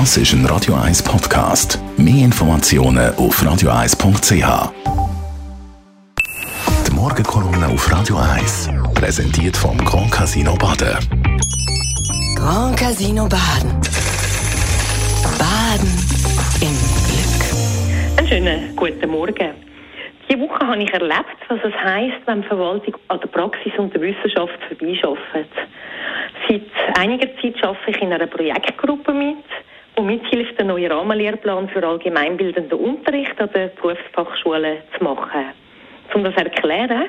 Das ist ein Radio 1 Podcast. Mehr Informationen auf radio1.ch. Die Morgenkolumne auf Radio 1 präsentiert vom Grand Casino Baden. Grand Casino Baden. Baden im Glück. Einen schönen guten Morgen. Diese Woche habe ich erlebt, was es heisst, wenn die Verwaltung an der Praxis und der Wissenschaft vorbeiarbeitet. Seit einiger Zeit arbeite ich in einer Projektgruppe mit, die mithilft, einen neuen Rahmenlehrplan für allgemeinbildenden Unterricht an den Berufsfachschulen zu machen. Um das zu erklären,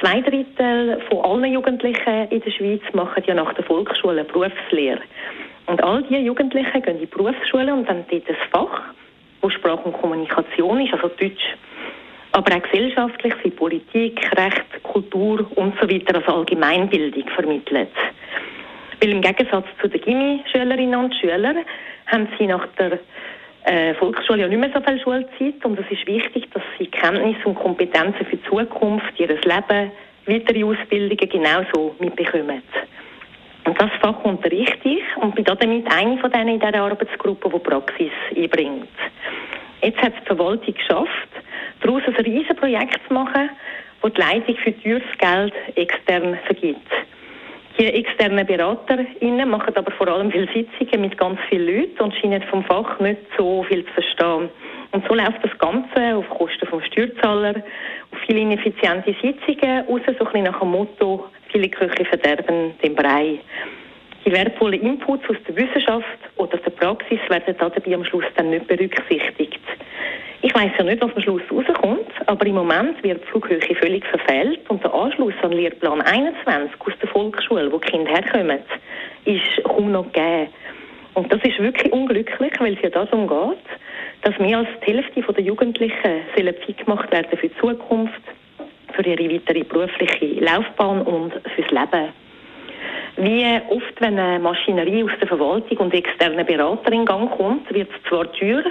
zwei Drittel von allen Jugendlichen in der Schweiz machen ja nach der Volksschule Berufslehre. Und all diese Jugendlichen gehen in die Berufsschule und dann dort ein Fach, wo Sprache und Kommunikation ist, also Deutsch. Aber auch gesellschaftlich wie Politik, Recht, Kultur und so weiter als Allgemeinbildung vermittelt. Weil im Gegensatz zu den Gimmi-Schülerinnen und Schülern haben sie nach der äh, Volksschule ja nicht mehr so viel Schulzeit und es ist wichtig, dass sie Kenntnisse und Kompetenzen für die Zukunft, ihr Leben, weitere Ausbildungen genauso mitbekommen. Und das Fach unterrichte ich und bin damit eine von denen in dieser Arbeitsgruppe, die Praxis einbringt. Jetzt hat die Verwaltung geschafft, daraus ein riesiges Projekt zu machen, das die Leitung für teures Geld extern vergibt. Die externen BeraterInnen machen aber vor allem viele Sitzungen mit ganz vielen Leuten und scheinen vom Fach nicht so viel zu verstehen. Und so läuft das Ganze auf Kosten vom Steuerzahler, auf viele ineffiziente Sitzungen, raus so ein bisschen nach dem Motto, viele Köche verderben den Brei. Die wertvollen Inputs aus der Wissenschaft oder der Praxis werden dabei am Schluss dann nicht berücksichtigt. Weiß ja nicht, was am Schluss rauskommt, aber im Moment wird die Flughöhe völlig verfehlt und der Anschluss an Lehrplan 21 aus der Volksschule, wo die Kinder herkommen, ist kaum noch gegeben. Und das ist wirklich unglücklich, weil es ja darum geht, dass mehr als die Hälfte der Jugendlichen fit gemacht werden für die Zukunft, für ihre weitere berufliche Laufbahn und fürs Leben. Wie oft, wenn eine Maschinerie aus der Verwaltung und externen Berater in Gang kommt, wird es zwar teuer,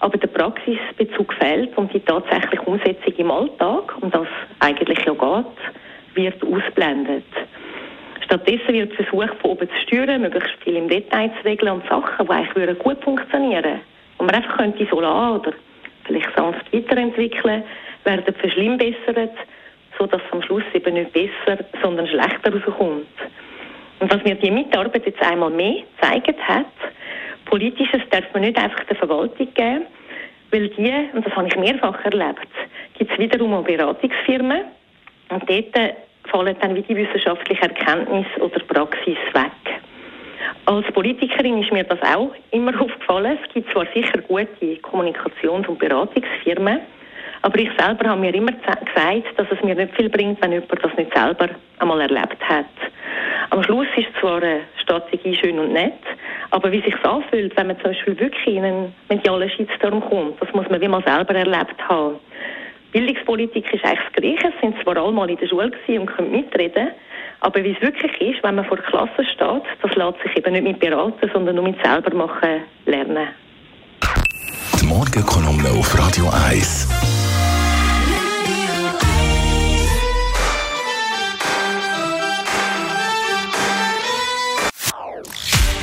aber der Praxisbezug fehlt und die tatsächliche Umsetzung im Alltag, um das eigentlich ja geht, wird ausblendet. Stattdessen wird versucht, von oben zu steuern, möglichst viel im Detail zu regeln und Sachen, die eigentlich gut funktionieren würden, und man einfach könnte so lassen oder vielleicht sanft weiterentwickeln, werden verschlimmbessert, sodass es am Schluss eben nicht besser, sondern schlechter rauskommt. Und was mir die Mitarbeit jetzt einmal mehr gezeigt hat, Politisches darf man nicht einfach der Verwaltung geben, weil die, und das habe ich mehrfach erlebt, gibt es wiederum auch Beratungsfirmen und dort fallen dann wie die wissenschaftliche Erkenntnis oder Praxis weg. Als Politikerin ist mir das auch immer aufgefallen. Es gibt zwar sicher gute Kommunikations- und Beratungsfirmen, aber ich selber habe mir immer gesagt, dass es mir nicht viel bringt, wenn jemand das nicht selber einmal erlebt hat. Am Schluss ist zwar eine Strategie schön und nett, aber wie sich anfühlt, wenn man zum Beispiel wirklich in einen medialen Shitstorm kommt, das muss man wie mal selber erlebt haben. Bildungspolitik ist eigentlich das Gleiche, es sind zwar alle mal in der Schule und können mitreden, aber wie es wirklich ist, wenn man vor der Klasse steht, das lässt sich eben nicht mit beraten, sondern nur mit selber machen lernen. Die Morgenkolumne auf Radio 1.